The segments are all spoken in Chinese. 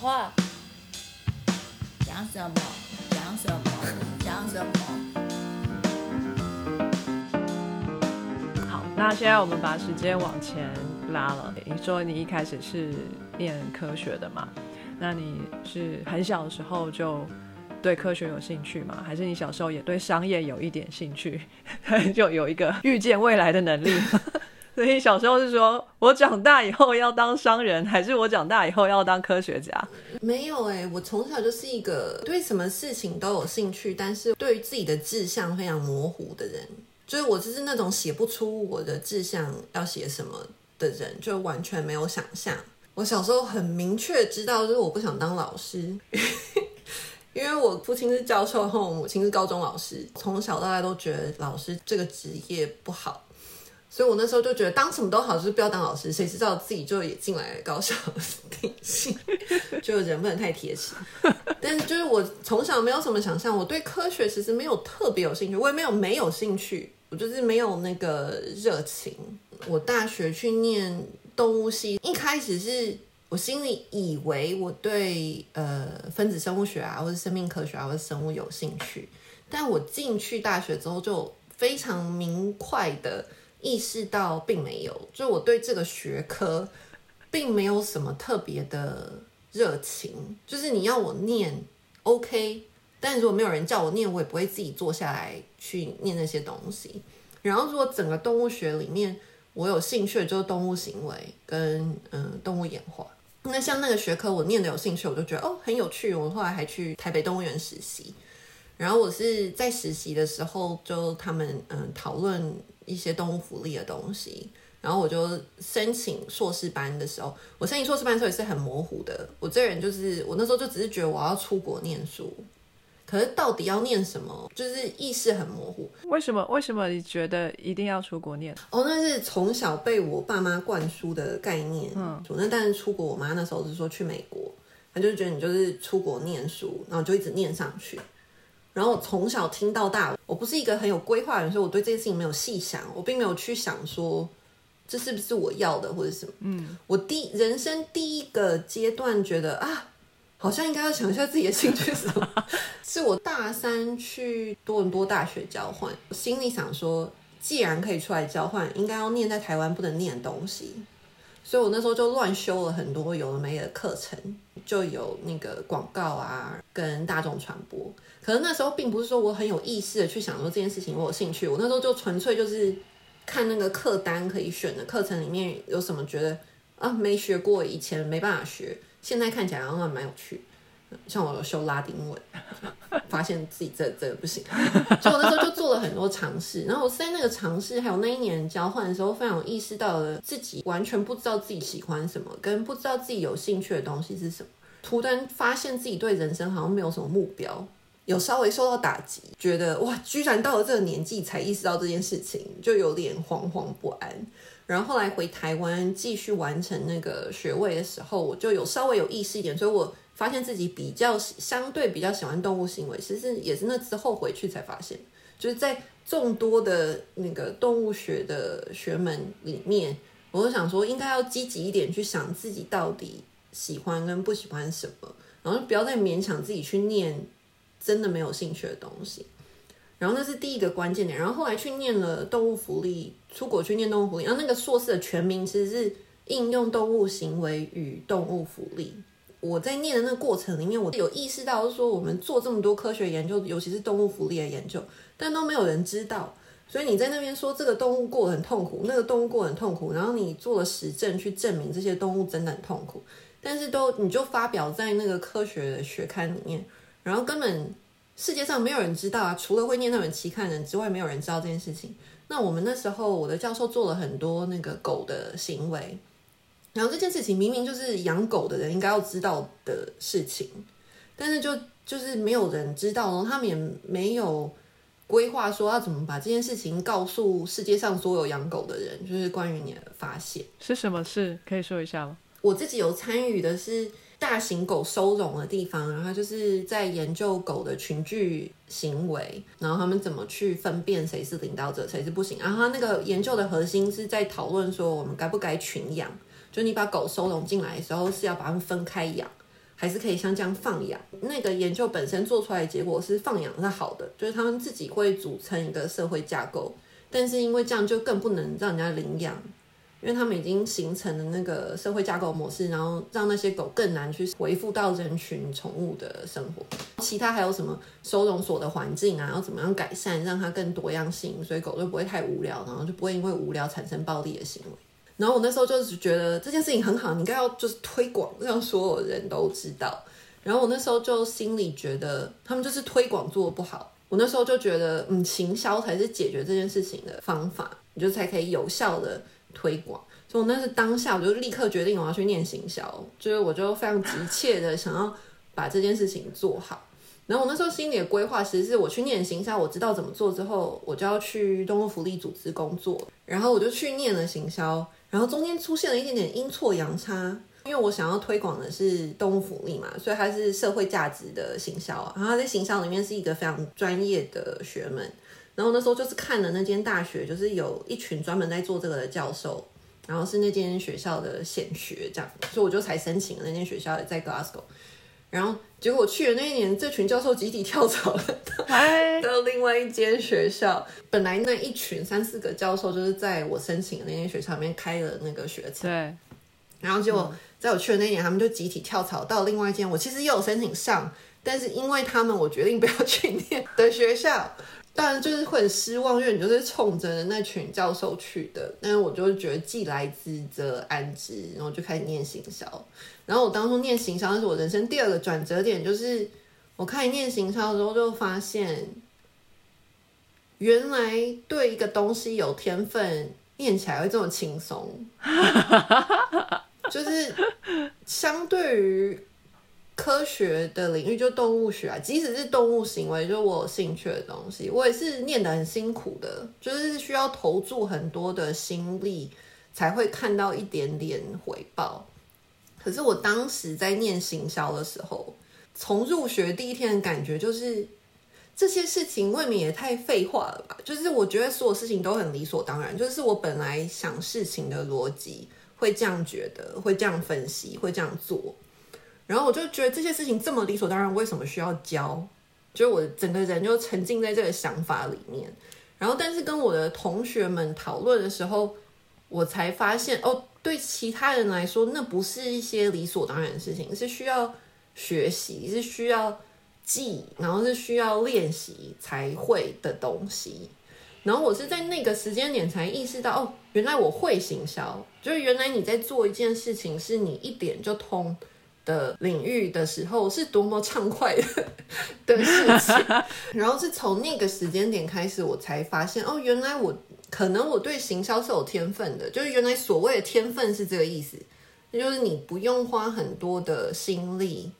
话，讲什么？讲什么？讲什么？好，那现在我们把时间往前拉了。你说你一开始是念科学的嘛？那你是很小的时候就对科学有兴趣吗？还是你小时候也对商业有一点兴趣，就有一个预见未来的能力？所以小时候是说我长大以后要当商人，还是我长大以后要当科学家？没有哎、我从小就是一个对什么事情都有兴趣，但是对于自己的志向非常模糊的人。就是我就是那种写不出我的志向要写什么的人，就完全没有想象。我小时候很明确知道，就是我不想当老师，因为我父亲是教授，后我母亲是高中老师，从小到大都觉得老师这个职业不好。所以我那时候就觉得当什么都好，就是不要当老师。谁知道自己就也进来高校定性，就人不能太铁齿。但是就是我从小没有什么想象，我对科学其实没有特别有兴趣，我也没有没有兴趣，我就是没有那个热情。我大学去念动物系，一开始是我心里以为我对呃分子生物学啊，或者生命科学啊，或者生物有兴趣，但我进去大学之后就非常明快的。意识到并没有，就我对这个学科并没有什么特别的热情。就是你要我念，OK，但如果没有人叫我念，我也不会自己坐下来去念那些东西。然后，如果整个动物学里面我有兴趣就是动物行为跟嗯动物演化。那像那个学科我念的有兴趣，我就觉得哦很有趣。我后来还去台北动物园实习，然后我是在实习的时候就他们嗯讨论。一些动物福利的东西，然后我就申请硕士班的时候，我申请硕士班的时候也是很模糊的。我这人就是，我那时候就只是觉得我要出国念书，可是到底要念什么，就是意识很模糊。为什么？为什么你觉得一定要出国念？哦，那是从小被我爸妈灌输的概念。嗯，那但是出国，我妈那时候是说去美国，她就觉得你就是出国念书，然后就一直念上去。然后我从小听到大，我不是一个很有规划的人，所以我对这件事情没有细想，我并没有去想说这是不是我要的或者什么。嗯，我第人生第一个阶段觉得啊，好像应该要想一下自己的兴趣是什么。是我大三去多伦多大学交换，我心里想说，既然可以出来交换，应该要念在台湾不能念的东西。所以我那时候就乱修了很多有的没的课程，就有那个广告啊，跟大众传播。可能那时候并不是说我很有意识的去想说这件事情我有兴趣，我那时候就纯粹就是看那个课单可以选的课程里面有什么觉得啊没学过，以前没办法学，现在看起来好像蛮有趣。像我有修拉丁文，发现自己这这个不行，所以我那时候就做了很多尝试。然后我在那个尝试还有那一年交换的时候，非常意识到了自己完全不知道自己喜欢什么，跟不知道自己有兴趣的东西是什么。突然发现自己对人生好像没有什么目标。有稍微受到打击，觉得哇，居然到了这个年纪才意识到这件事情，就有点惶惶不安。然后后来回台湾继续完成那个学位的时候，我就有稍微有意识一点，所以我发现自己比较相对比较喜欢动物行为，其实也是那之后回去才发现，就是在众多的那个动物学的学门里面，我就想说应该要积极一点去想自己到底喜欢跟不喜欢什么，然后不要再勉强自己去念。真的没有兴趣的东西，然后那是第一个关键点。然后后来去念了动物福利，出国去念动物福利。然后那个硕士的全名其实是应用动物行为与动物福利。我在念的那个过程里面，我有意识到说，我们做这么多科学研究，尤其是动物福利的研究，但都没有人知道。所以你在那边说这个动物过得很痛苦，那个动物过得很痛苦，然后你做了实证去证明这些动物真的很痛苦，但是都你就发表在那个科学的学刊里面。然后根本世界上没有人知道啊，除了会念那本期刊的人之外，没有人知道这件事情。那我们那时候，我的教授做了很多那个狗的行为，然后这件事情明明就是养狗的人应该要知道的事情，但是就就是没有人知道，然后他们也没有规划说要怎么把这件事情告诉世界上所有养狗的人，就是关于你的发现是什么事，可以说一下吗？我自己有参与的是。大型狗收容的地方，然后就是在研究狗的群聚行为，然后他们怎么去分辨谁是领导者，谁是不行。然后他那个研究的核心是在讨论说，我们该不该群养？就你把狗收容进来的时候，是要把它们分开养，还是可以像这样放养。那个研究本身做出来的结果是放养是好的，就是他们自己会组成一个社会架构，但是因为这样就更不能让人家领养。因为他们已经形成了那个社会架构模式，然后让那些狗更难去回复到人群宠物的生活。其他还有什么收容所的环境啊，要怎么样改善，让它更多样性，所以狗就不会太无聊，然后就不会因为无聊产生暴力的行为。然后我那时候就是觉得这件事情很好，你应该要就是推广，让所有人都知道。然后我那时候就心里觉得他们就是推广做的不好。我那时候就觉得，嗯，行销才是解决这件事情的方法，你就才可以有效的。推广，所以我那是当下，我就立刻决定我要去念行销，就是我就非常急切的想要把这件事情做好。然后我那时候心里的规划，其实是我去念行销，我知道怎么做之后，我就要去动物福利组织工作。然后我就去念了行销，然后中间出现了一点点阴错阳差，因为我想要推广的是动物福利嘛，所以它是社会价值的行销啊。然后它在行销里面是一个非常专业的学门。然后那时候就是看了那间大学，就是有一群专门在做这个的教授，然后是那间学校的显学这样，所以我就才申请了那间学校，在 Glasgow。然后结果我去的那一年，这群教授集体跳槽了，到另外一间学校。本来那一群三四个教授就是在我申请的那间学校里面开了那个学程，对。然后结果在我去的那一年，他们就集体跳槽到另外一间，我其实也有申请上，但是因为他们，我决定不要去念的学校。当然就是会很失望，因为你就是冲着那群教授去的。但是我就觉得既来之则安之，然后就开始念行销。然后我当初念行销，那是我人生第二个转折点，就是我开始念行销的时候，就发现原来对一个东西有天分，念起来会这么轻松。就是相对于。科学的领域就动物学啊，即使是动物行为，就我有兴趣的东西，我也是念得很辛苦的，就是需要投注很多的心力才会看到一点点回报。可是我当时在念行销的时候，从入学第一天的感觉就是这些事情未免也太废话了吧？就是我觉得所有事情都很理所当然，就是我本来想事情的逻辑会这样觉得，会这样分析，会这样做。然后我就觉得这些事情这么理所当然，为什么需要教？就是我整个人就沉浸在这个想法里面。然后，但是跟我的同学们讨论的时候，我才发现哦，对其他人来说，那不是一些理所当然的事情，是需要学习，是需要记，然后是需要练习才会的东西。然后我是在那个时间点才意识到，哦，原来我会行销，就是原来你在做一件事情，是你一点就通。的领域的时候是多么畅快的的事情，然后是从那个时间点开始，我才发现哦，原来我可能我对行销是有天分的，就是原来所谓的天分是这个意思，那就是你不用花很多的心力，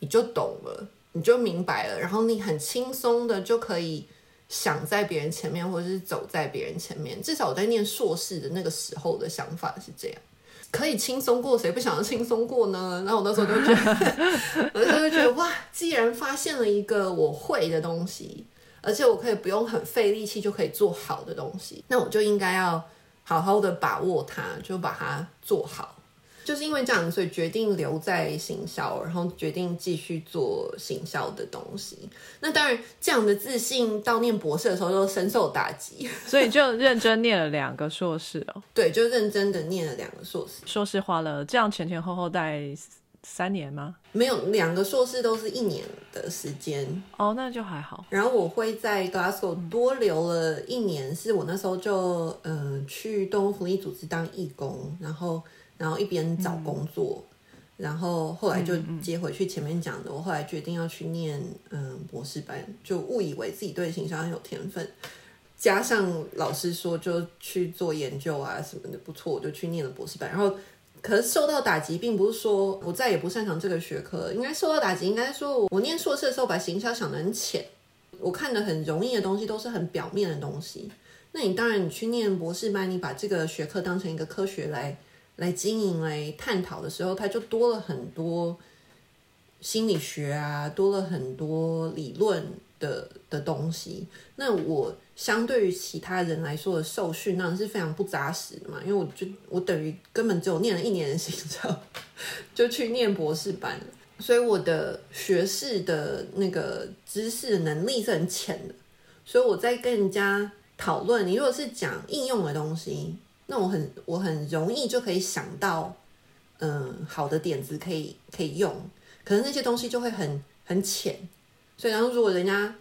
你就懂了，你就明白了，然后你很轻松的就可以想在别人前面，或者是走在别人前面。至少我在念硕士的那个时候的想法是这样。可以轻松过，谁不想要轻松过呢？然后我那时候就觉得，我那时候就觉得哇，既然发现了一个我会的东西，而且我可以不用很费力气就可以做好的东西，那我就应该要好好的把握它，就把它做好。就是因为这样，所以决定留在行销，然后决定继续做行销的东西。那当然，这样的自信到念博士的时候就深受打击，所以就认真念了两个硕士哦。对，就认真的念了两个硕士。硕士花了这样前前后后带三年吗？没有，两个硕士都是一年的时间。哦，那就还好。然后我会在 Glasgow 多留了一年，是我那时候就嗯去动物福利组织当义工，然后。然后一边找工作，然后后来就接回去前面讲的，我后来决定要去念嗯博士班，就误以为自己对行销很有天分，加上老师说就去做研究啊什么的不错，我就去念了博士班。然后可是受到打击，并不是说我再也不擅长这个学科，应该受到打击，应该说我我念硕士的时候把行销想得很浅，我看的很容易的东西都是很表面的东西。那你当然你去念博士班，你把这个学科当成一个科学来。来经营、来探讨的时候，它就多了很多心理学啊，多了很多理论的的东西。那我相对于其他人来说的受训，那是非常不扎实的嘛。因为我就我等于根本只有念了一年的行销，就去念博士班。所以我的学士的那个知识能力是很浅的，所以我在跟人家讨论，你如果是讲应用的东西，那我很我很容易就可以想到，嗯，好的点子可以可以用，可是那些东西就会很很浅，所以然后如果人家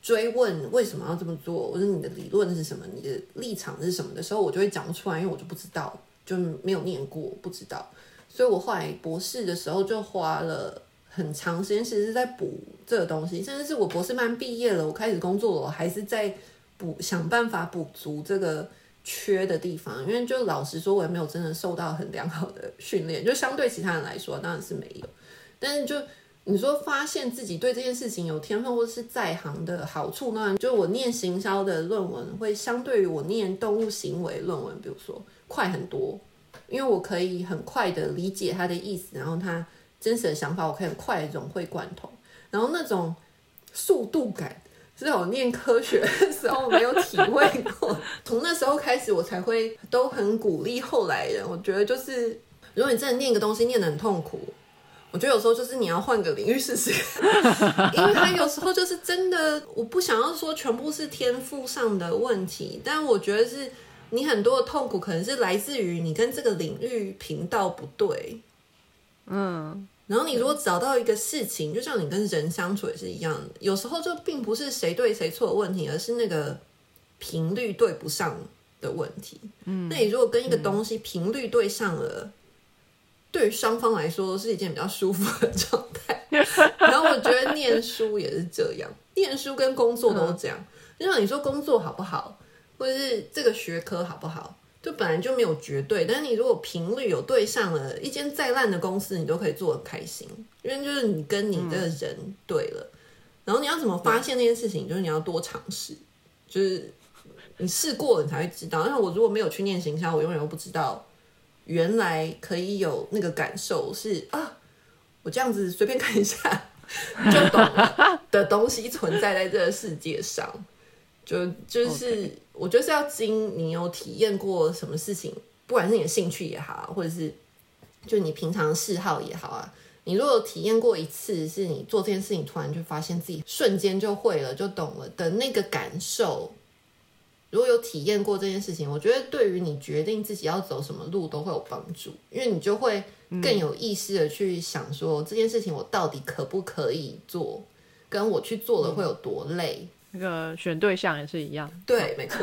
追问为什么要这么做，或者你的理论是什么，你的立场是什么的时候，我就会讲不出来，因为我就不知道，就没有念过，不知道。所以我后来博士的时候就花了很长时间，其实是在补这个东西，甚至是我博士班毕业了，我开始工作了，我还是在补想办法补足这个缺的地方。因为就老实说，我也没有真的受到很良好的训练，就相对其他人来说，当然是没有。但是就你说发现自己对这件事情有天分或者是在行的好处，那就我念行销的论文会相对于我念动物行为论文，比如说快很多。因为我可以很快的理解他的意思，然后他真实的想法，我可以很快融会贯通。然后那种速度感，是我念科学的 时候没有体会过。从那时候开始，我才会都很鼓励后来人。我觉得就是，如果你真的念个东西念得很痛苦，我觉得有时候就是你要换个领域试试。因为他有时候就是真的，我不想要说全部是天赋上的问题，但我觉得是。你很多的痛苦可能是来自于你跟这个领域频道不对，嗯，然后你如果找到一个事情，就像你跟人相处也是一样的，有时候就并不是谁对谁错的问题，而是那个频率对不上的问题。嗯，那你如果跟一个东西频率对上了，对于双方来说是一件比较舒服的 状态。然后我觉得念书也是这样，念书跟工作都这样。就像你说工作好不好？或者是这个学科好不好，就本来就没有绝对。但是你如果频率有对上了，一间再烂的公司，你都可以做的开心，因为就是你跟你的人对了。然后你要怎么发现那件事情，就是你要多尝试，就是你试过了，你才会知道。因为我如果没有去念行销，我永远都不知道原来可以有那个感受是啊，我这样子随便看一下 就懂了的东西存在在这个世界上。就就是我觉得是要经你有体验过什么事情，不管是你的兴趣也好，或者是就你平常嗜好也好啊，你如果体验过一次，是你做这件事情突然就发现自己瞬间就会了，就懂了的那个感受。如果有体验过这件事情，我觉得对于你决定自己要走什么路都会有帮助，因为你就会更有意识的去想说这件事情我到底可不可以做，跟我去做了会有多累。那个选对象也是一样，对，没错。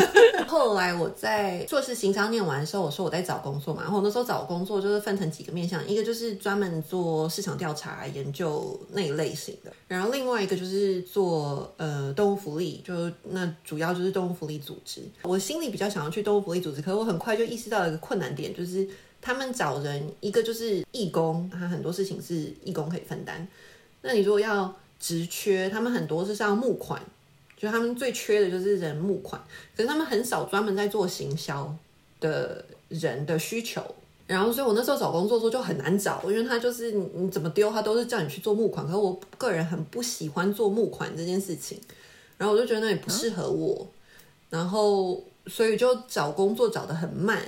后来我在硕士行商念完的时候，我说我在找工作嘛，然后那时候找工作就是分成几个面向，一个就是专门做市场调查研究那一类型的，然后另外一个就是做呃动物福利，就那主要就是动物福利组织。我心里比较想要去动物福利组织，可是我很快就意识到一个困难点，就是他们找人，一个就是义工，他很多事情是义工可以分担。那你如果要职缺，他们很多是要募款。就他们最缺的就是人募款，可是他们很少专门在做行销的人的需求。然后，所以我那时候找工作的时候就很难找，因为他就是你怎么丢他都是叫你去做募款，可是我个人很不喜欢做募款这件事情，然后我就觉得那也不适合我，然后所以就找工作找的很慢。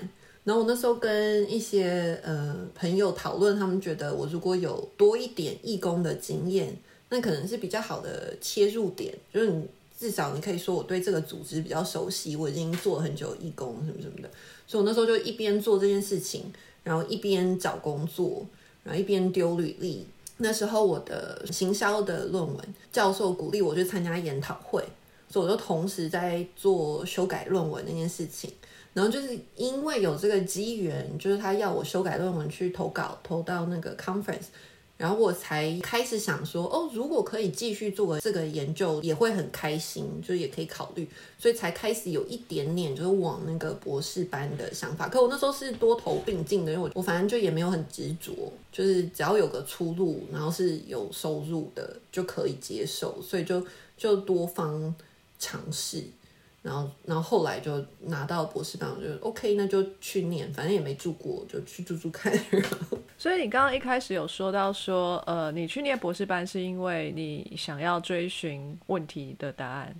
然后我那时候跟一些呃朋友讨论，他们觉得我如果有多一点义工的经验，那可能是比较好的切入点，就是你。至少你可以说我对这个组织比较熟悉，我已经做了很久义工什么什么的，所以我那时候就一边做这件事情，然后一边找工作，然后一边丢履历。那时候我的行销的论文教授鼓励我去参加研讨会，所以我就同时在做修改论文那件事情。然后就是因为有这个机缘，就是他要我修改论文去投稿，投到那个 conference。然后我才开始想说，哦，如果可以继续做这个研究，也会很开心，就也可以考虑，所以才开始有一点点就是往那个博士班的想法。可我那时候是多头并进的，因为我我反正就也没有很执着，就是只要有个出路，然后是有收入的就可以接受，所以就就多方尝试。然后，然后后来就拿到博士班，我就 OK，那就去念，反正也没住过，就去住住看。所以你刚刚一开始有说到说，呃，你去念博士班是因为你想要追寻问题的答案，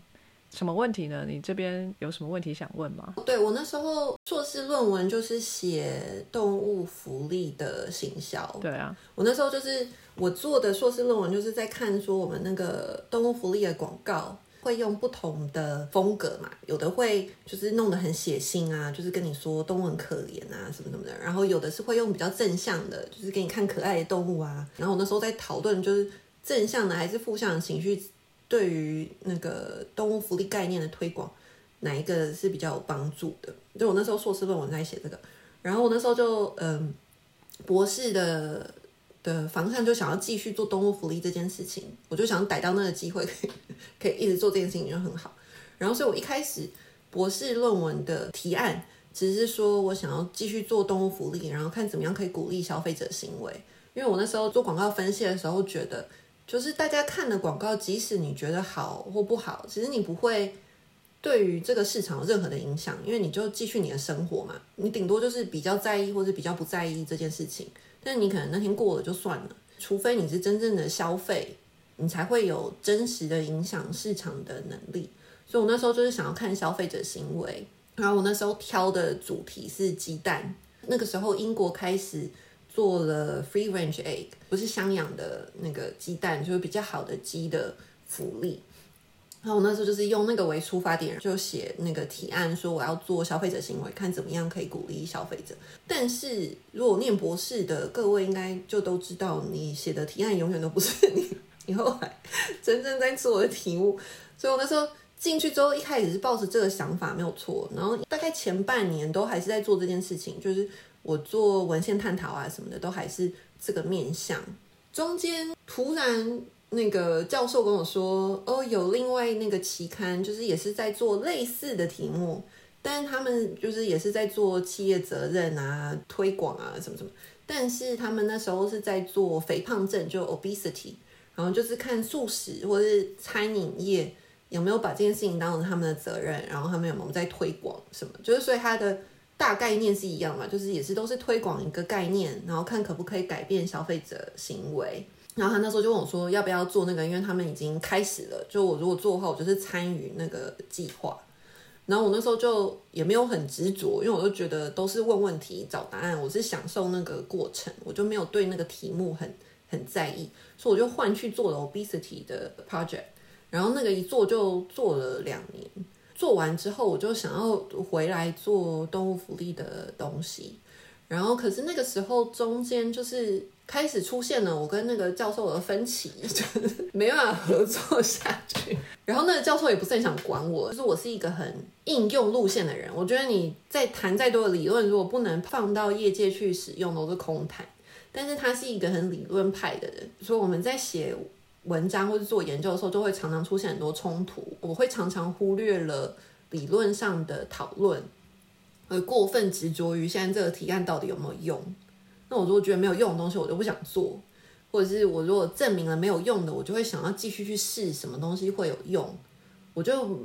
什么问题呢？你这边有什么问题想问吗？对我那时候硕士论文就是写动物福利的行销。对啊，我那时候就是我做的硕士论文，就是在看说我们那个动物福利的广告会用不同的风格嘛，有的会就是弄得很血腥啊，就是跟你说动物很可怜啊什么什么的，然后有的是会用比较正向的，就是给你看可爱的动物啊。然后我那时候在讨论就是正向的还是负向的情绪。对于那个动物福利概念的推广，哪一个是比较有帮助的？就我那时候硕士论文在写这个，然后我那时候就嗯，博士的的方向就想要继续做动物福利这件事情，我就想逮到那个机会，可以一直做这件事情就很好。然后，所以我一开始博士论文的提案只是说我想要继续做动物福利，然后看怎么样可以鼓励消费者行为，因为我那时候做广告分析的时候觉得。就是大家看的广告，即使你觉得好或不好，其实你不会对于这个市场有任何的影响，因为你就继续你的生活嘛。你顶多就是比较在意或者比较不在意这件事情，但你可能那天过了就算了。除非你是真正的消费，你才会有真实的影响市场的能力。所以我那时候就是想要看消费者行为，然后我那时候挑的主题是鸡蛋。那个时候英国开始。做了 free range egg，不是香养的那个鸡蛋，就是比较好的鸡的福利。然后我那时候就是用那个为出发点，就写那个提案，说我要做消费者行为，看怎么样可以鼓励消费者。但是如果念博士的各位应该就都知道，你写的提案永远都不是你 你后来真正在做的题目。所以我那时候进去之后，一开始是抱着这个想法没有错，然后大概前半年都还是在做这件事情，就是。我做文献探讨啊什么的，都还是这个面向。中间突然那个教授跟我说，哦，有另外那个期刊，就是也是在做类似的题目，但是他们就是也是在做企业责任啊、推广啊什么什么。但是他们那时候是在做肥胖症，就 obesity，然后就是看素食或是餐饮业有没有把这件事情当成他们的责任，然后他们有没有在推广什么，就是所以他的。大概念是一样嘛，就是也是都是推广一个概念，然后看可不可以改变消费者行为。然后他那时候就问我说，要不要做那个？因为他们已经开始了。就我如果做的话，我就是参与那个计划。然后我那时候就也没有很执着，因为我就觉得都是问问题找答案，我是享受那个过程，我就没有对那个题目很很在意，所以我就换去做了 obesity 的 project。然后那个一做就做了两年。做完之后，我就想要回来做动物福利的东西，然后可是那个时候中间就是开始出现了我跟那个教授的分歧，就 是没办法合作下去。然后那个教授也不是很想管我，就是我是一个很应用路线的人。我觉得你在谈再多的理论，如果不能放到业界去使用，都是空谈。但是他是一个很理论派的人，所以我们在写。文章或者做研究的时候，就会常常出现很多冲突。我会常常忽略了理论上的讨论，而过分执着于现在这个提案到底有没有用。那我如果觉得没有用的东西，我就不想做；或者是我如果证明了没有用的，我就会想要继续去试什么东西会有用。我就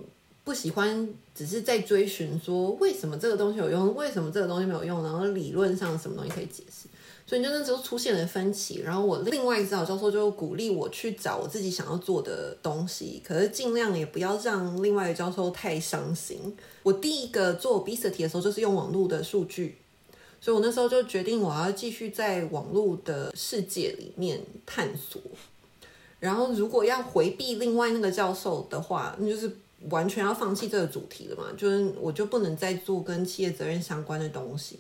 不喜欢只是在追寻说为什么这个东西有用，为什么这个东西没有用，然后理论上什么东西可以解释。所以就那时候出现了分歧，然后我另外一个指导教授就鼓励我去找我自己想要做的东西，可是尽量也不要让另外一个教授太伤心。我第一个做 obesity 的时候就是用网络的数据，所以我那时候就决定我要继续在网络的世界里面探索。然后如果要回避另外那个教授的话，那就是完全要放弃这个主题了嘛，就是我就不能再做跟企业责任相关的东西。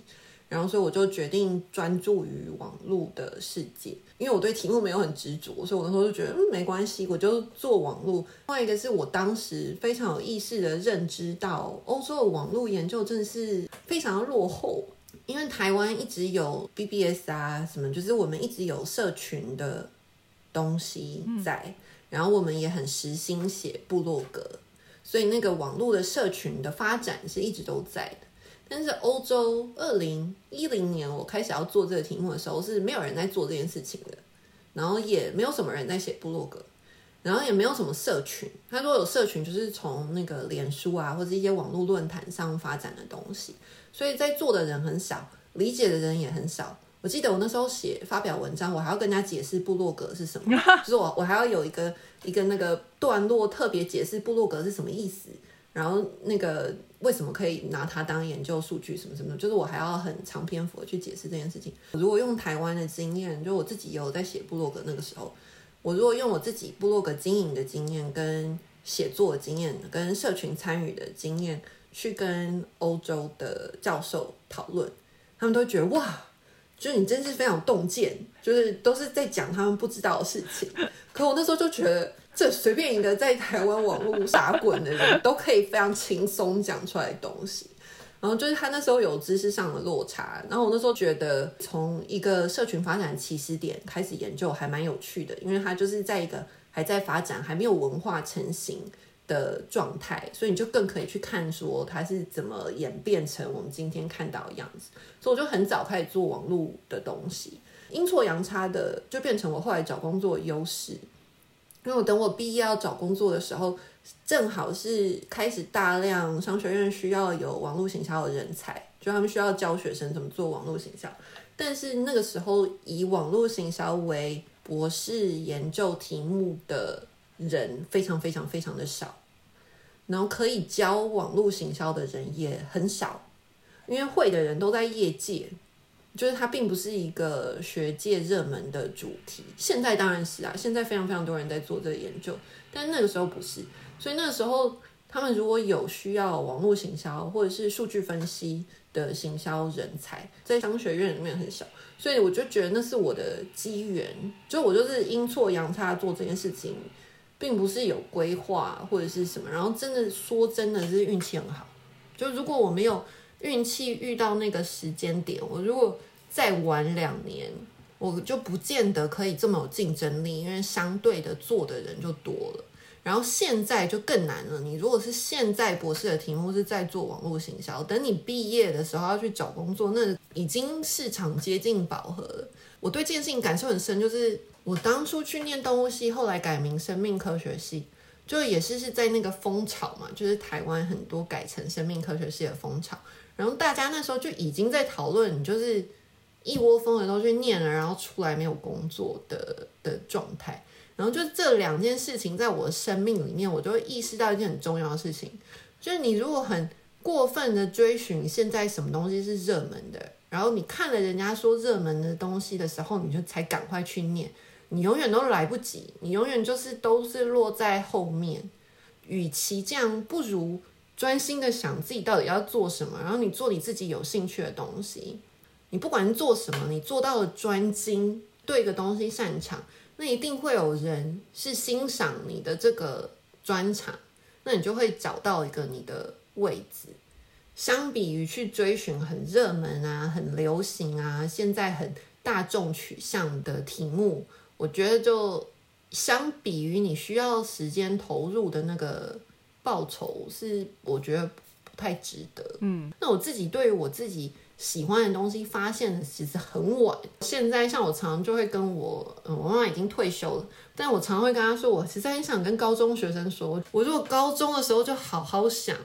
然后，所以我就决定专注于网络的世界，因为我对题目没有很执着，所以我那时候就觉得嗯没关系，我就做网络。另外一个是我当时非常有意识的认知到，欧洲的网络研究真的是非常落后，因为台湾一直有 BBS 啊什么，就是我们一直有社群的东西在，然后我们也很实心写部落格，所以那个网络的社群的发展是一直都在的。但是欧洲二零一零年我开始要做这个题目的时候，是没有人在做这件事情的，然后也没有什么人在写部落格，然后也没有什么社群。他如果有社群，就是从那个脸书啊或者一些网络论坛上发展的东西，所以在做的人很少，理解的人也很少。我记得我那时候写发表文章，我还要跟人家解释部落格是什么，就是我我还要有一个一个那个段落特别解释部落格是什么意思，然后那个为什么可以拿它当研究数据什么什么的，就是我还要很长篇幅的去解释这件事情。如果用台湾的经验，就我自己有在写部落格那个时候，我如果用我自己部落格经营的经验、跟写作的经验、跟社群参与的经验，去跟欧洲的教授讨论，他们都觉得哇。就是你真是非常洞见，就是都是在讲他们不知道的事情。可我那时候就觉得，这随便一个在台湾网络打滚的人都可以非常轻松讲出来东西。然后就是他那时候有知识上的落差，然后我那时候觉得从一个社群发展起始点开始研究还蛮有趣的，因为他就是在一个还在发展、还没有文化成型。的状态，所以你就更可以去看说它是怎么演变成我们今天看到的样子。所以我就很早开始做网络的东西，阴错阳差的就变成我后来找工作的优势。因为我等我毕业要找工作的时候，正好是开始大量商学院需要有网络行销的人才，就他们需要教学生怎么做网络行销。但是那个时候以网络行销为博士研究题目的。人非常非常非常的少，然后可以教网络行销的人也很少，因为会的人都在业界，就是它并不是一个学界热门的主题。现在当然是啊，现在非常非常多人在做这个研究，但那个时候不是，所以那个时候他们如果有需要网络行销或者是数据分析的行销人才，在商学院里面很少，所以我就觉得那是我的机缘，就我就是阴错阳差做这件事情。并不是有规划或者是什么，然后真的说真的是运气很好。就如果我没有运气遇到那个时间点，我如果再晚两年，我就不见得可以这么有竞争力，因为相对的做的人就多了。然后现在就更难了。你如果是现在博士的题目是在做网络行销，等你毕业的时候要去找工作，那已经市场接近饱和了。我对这件事情感受很深，就是。我当初去念动物系，后来改名生命科学系，就也是是在那个风潮嘛，就是台湾很多改成生命科学系的风潮，然后大家那时候就已经在讨论，就是一窝蜂的都去念了，然后出来没有工作的的状态，然后就这两件事情在我的生命里面，我就会意识到一件很重要的事情，就是你如果很过分的追寻现在什么东西是热门的，然后你看了人家说热门的东西的时候，你就才赶快去念。你永远都来不及，你永远就是都是落在后面。与其这样，不如专心的想自己到底要做什么，然后你做你自己有兴趣的东西。你不管做什么，你做到了专精，对一个东西擅长，那一定会有人是欣赏你的这个专长，那你就会找到一个你的位置。相比于去追寻很热门啊、很流行啊、现在很大众取向的题目。我觉得，就相比于你需要时间投入的那个报酬，是我觉得不太值得。嗯，那我自己对于我自己喜欢的东西发现其实很晚。现在像我常常就会跟我，嗯我妈妈已经退休了，但我常会跟她说，我实在很想跟高中学生说，我如果高中的时候就好好想，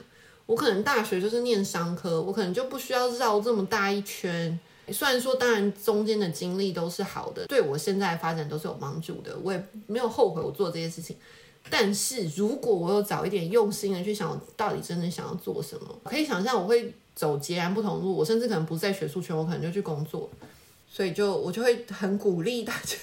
我可能大学就是念商科，我可能就不需要绕这么大一圈。虽然说，当然中间的经历都是好的，对我现在发展都是有帮助的，我也没有后悔我做这些事情。但是如果我有早一点用心的去想，我到底真的想要做什么，可以想象我会走截然不同路。我甚至可能不在学术圈，我可能就去工作。所以就我就会很鼓励大家，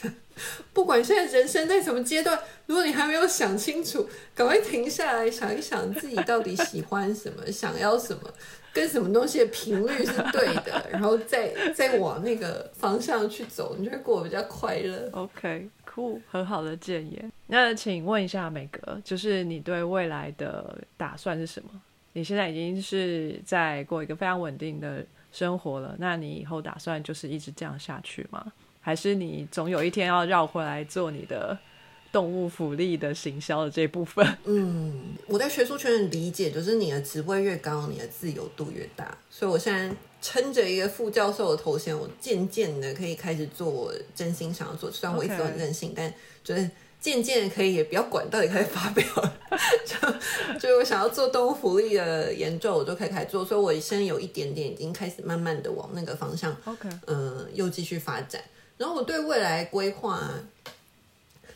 不管现在人生在什么阶段，如果你还没有想清楚，赶快停下来想一想自己到底喜欢什么，想要什么。跟什么东西的频率是对的，然后再再往那个方向去走，你就会过得比较快乐。OK，cool，很好的建议。那请问一下美格，就是你对未来的打算是什么？你现在已经是在过一个非常稳定的生活了，那你以后打算就是一直这样下去吗？还是你总有一天要绕回来做你的？动物福利的行销的这部分，嗯，我在学术圈的理解就是你的职位越高，你的自由度越大。所以我现在撑着一个副教授的头衔，我渐渐的可以开始做我真心想要做。虽然我一直都很任性，但就是渐渐的可以也不要管到底开始发表了，就就我想要做动物福利的研究，我就可以开始做，所以我现在有一点点已经开始慢慢的往那个方向，OK，嗯，又继续发展。然后我对未来规划，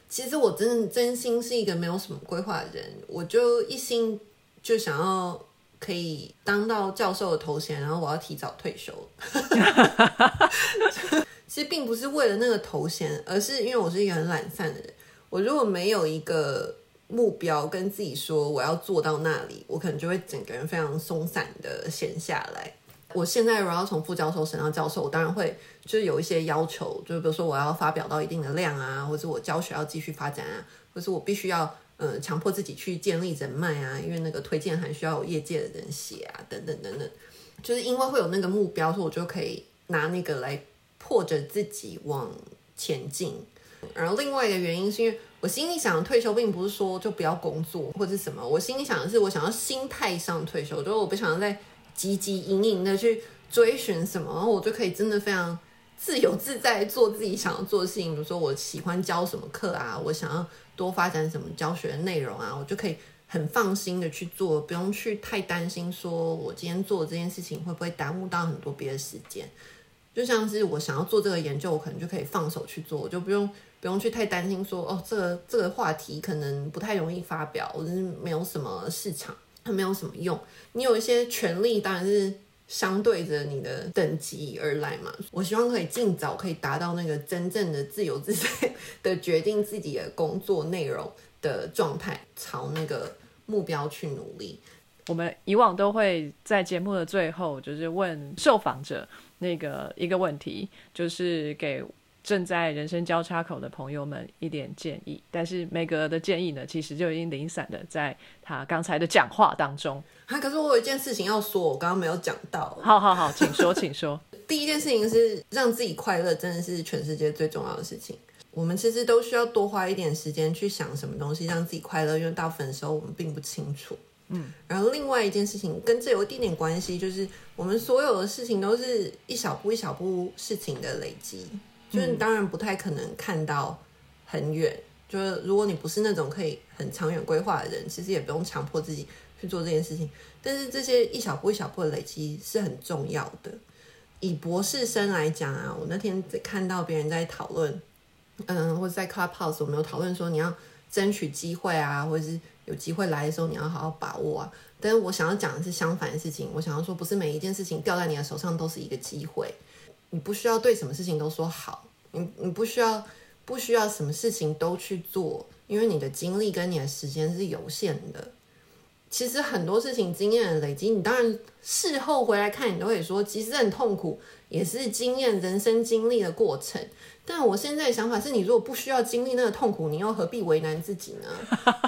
其实我真的真心是一个没有什么规划的人，我就一心就想要可以当到教授的头衔，然后我要提早退休。其实并不是为了那个头衔，而是因为我是一个很懒散的人。我如果没有一个目标跟自己说我要做到那里，我可能就会整个人非常松散的闲下来。我现在如果要从副教授升到教授，我当然会就是有一些要求，就比如说我要发表到一定的量啊，或者我教学要继续发展啊，或者我必须要呃强迫自己去建立人脉啊，因为那个推荐函需要有业界的人写啊，等等等等，就是因为会有那个目标，所以我就可以拿那个来迫着自己往前进。然后另外一个原因是因为我心里想退休，并不是说就不要工作或者什么，我心里想的是我想要心态上退休，就是我不想再。汲汲营营的去追寻什么，然后我就可以真的非常自由自在做自己想要做的事情。比如说我喜欢教什么课啊，我想要多发展什么教学的内容啊，我就可以很放心的去做，不用去太担心说我今天做这件事情会不会耽误到很多别的时间。就像是我想要做这个研究，我可能就可以放手去做，我就不用不用去太担心说哦，这个这个话题可能不太容易发表，或者是没有什么市场。它没有什么用，你有一些权利，当然是相对着你的等级而来嘛。我希望可以尽早可以达到那个真正的自由自在的决定自己的工作内容的状态，朝那个目标去努力。我们以往都会在节目的最后，就是问受访者那个一个问题，就是给。正在人生交叉口的朋友们一点建议，但是梅格的建议呢，其实就已经零散的在他刚才的讲话当中。啊，可是我有一件事情要说，我刚刚没有讲到。好好好，请说，请说。第一件事情是让自己快乐，真的是全世界最重要的事情。我们其实都需要多花一点时间去想什么东西让自己快乐，因为大部分的时候我们并不清楚。嗯。然后另外一件事情跟这有一点点关系，就是我们所有的事情都是一小步一小步事情的累积。就是你当然不太可能看到很远，就是如果你不是那种可以很长远规划的人，其实也不用强迫自己去做这件事情。但是这些一小步一小步的累积是很重要的。以博士生来讲啊，我那天在看到别人在讨论，嗯，或者在 Clubhouse 我们有讨论说你要争取机会啊，或者是有机会来的时候你要好好把握啊。但是我想要讲的是相反的事情，我想要说不是每一件事情掉在你的手上都是一个机会。你不需要对什么事情都说好，你你不需要不需要什么事情都去做，因为你的精力跟你的时间是有限的。其实很多事情经验的累积，你当然事后回来看，你都会说，其实很痛苦，也是经验人生经历的过程。但我现在的想法是，你如果不需要经历那个痛苦，你又何必为难自己呢？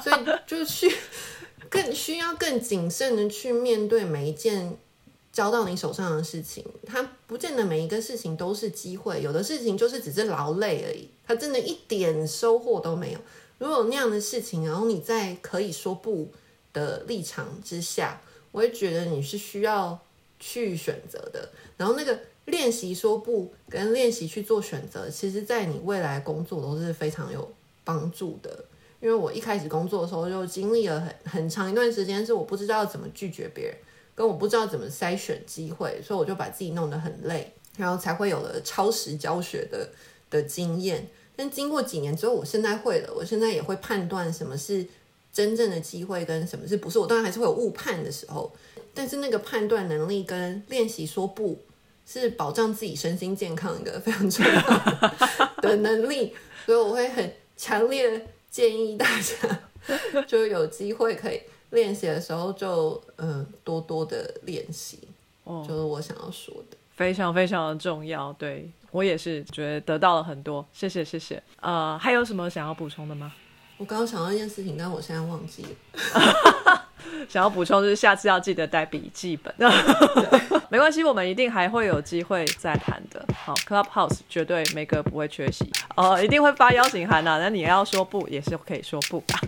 所以就去 更需要更谨慎的去面对每一件。交到你手上的事情，它不见得每一个事情都是机会，有的事情就是只是劳累而已，它真的一点收获都没有。如果有那样的事情，然后你在可以说不的立场之下，我会觉得你是需要去选择的。然后那个练习说不跟练习去做选择，其实在你未来工作都是非常有帮助的。因为我一开始工作的时候就经历了很很长一段时间，是我不知道怎么拒绝别人。跟我不知道怎么筛选机会，所以我就把自己弄得很累，然后才会有了超时教学的的经验。但经过几年之后，我现在会了，我现在也会判断什么是真正的机会，跟什么是不是。我当然还是会有误判的时候，但是那个判断能力跟练习说不是保障自己身心健康一个非常重要的 能力，所以我会很强烈建议大家，就有机会可以。练习的时候就嗯多多的练习，哦，就是我想要说的，非常非常的重要。对我也是觉得得到了很多，谢谢谢谢。呃，还有什么想要补充的吗？我刚刚想到一件事情，但我现在忘记了。想要补充就是下次要记得带笔记本。没关系，我们一定还会有机会再谈的。好，Clubhouse 绝对梅哥不会缺席哦，一定会发邀请函的。那你要说不也是可以说不吧？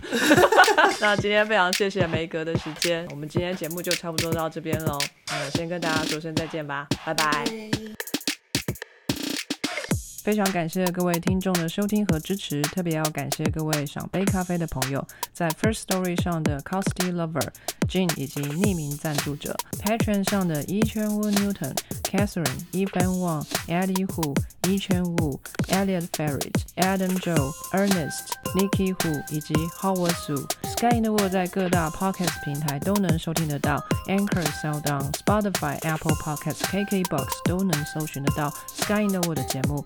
那今天非常谢谢梅哥的时间，我们今天节目就差不多到这边喽。呃，先跟大家说声再见吧，拜拜。非常感谢各位听众的收听和支持，特别要感谢各位赏杯咖啡的朋友，在 First Story 上的 Costy Lover、Jean 以及匿名赞助者，Patron 上的 Yi Chen Wu Newton、Catherine、Evan Wang、Eddie Hu、E 圈 Wu、Elliot Ferret、Adam Joe、Ernest、Nikki Hu 以及 Howard Su。Sky in the World 在各大 Podcast 平台都能收听得到，Anchor、SoundOn、Spotify、Apple Podcasts、KKBox 都能搜寻得到 Sky in the World 的节目。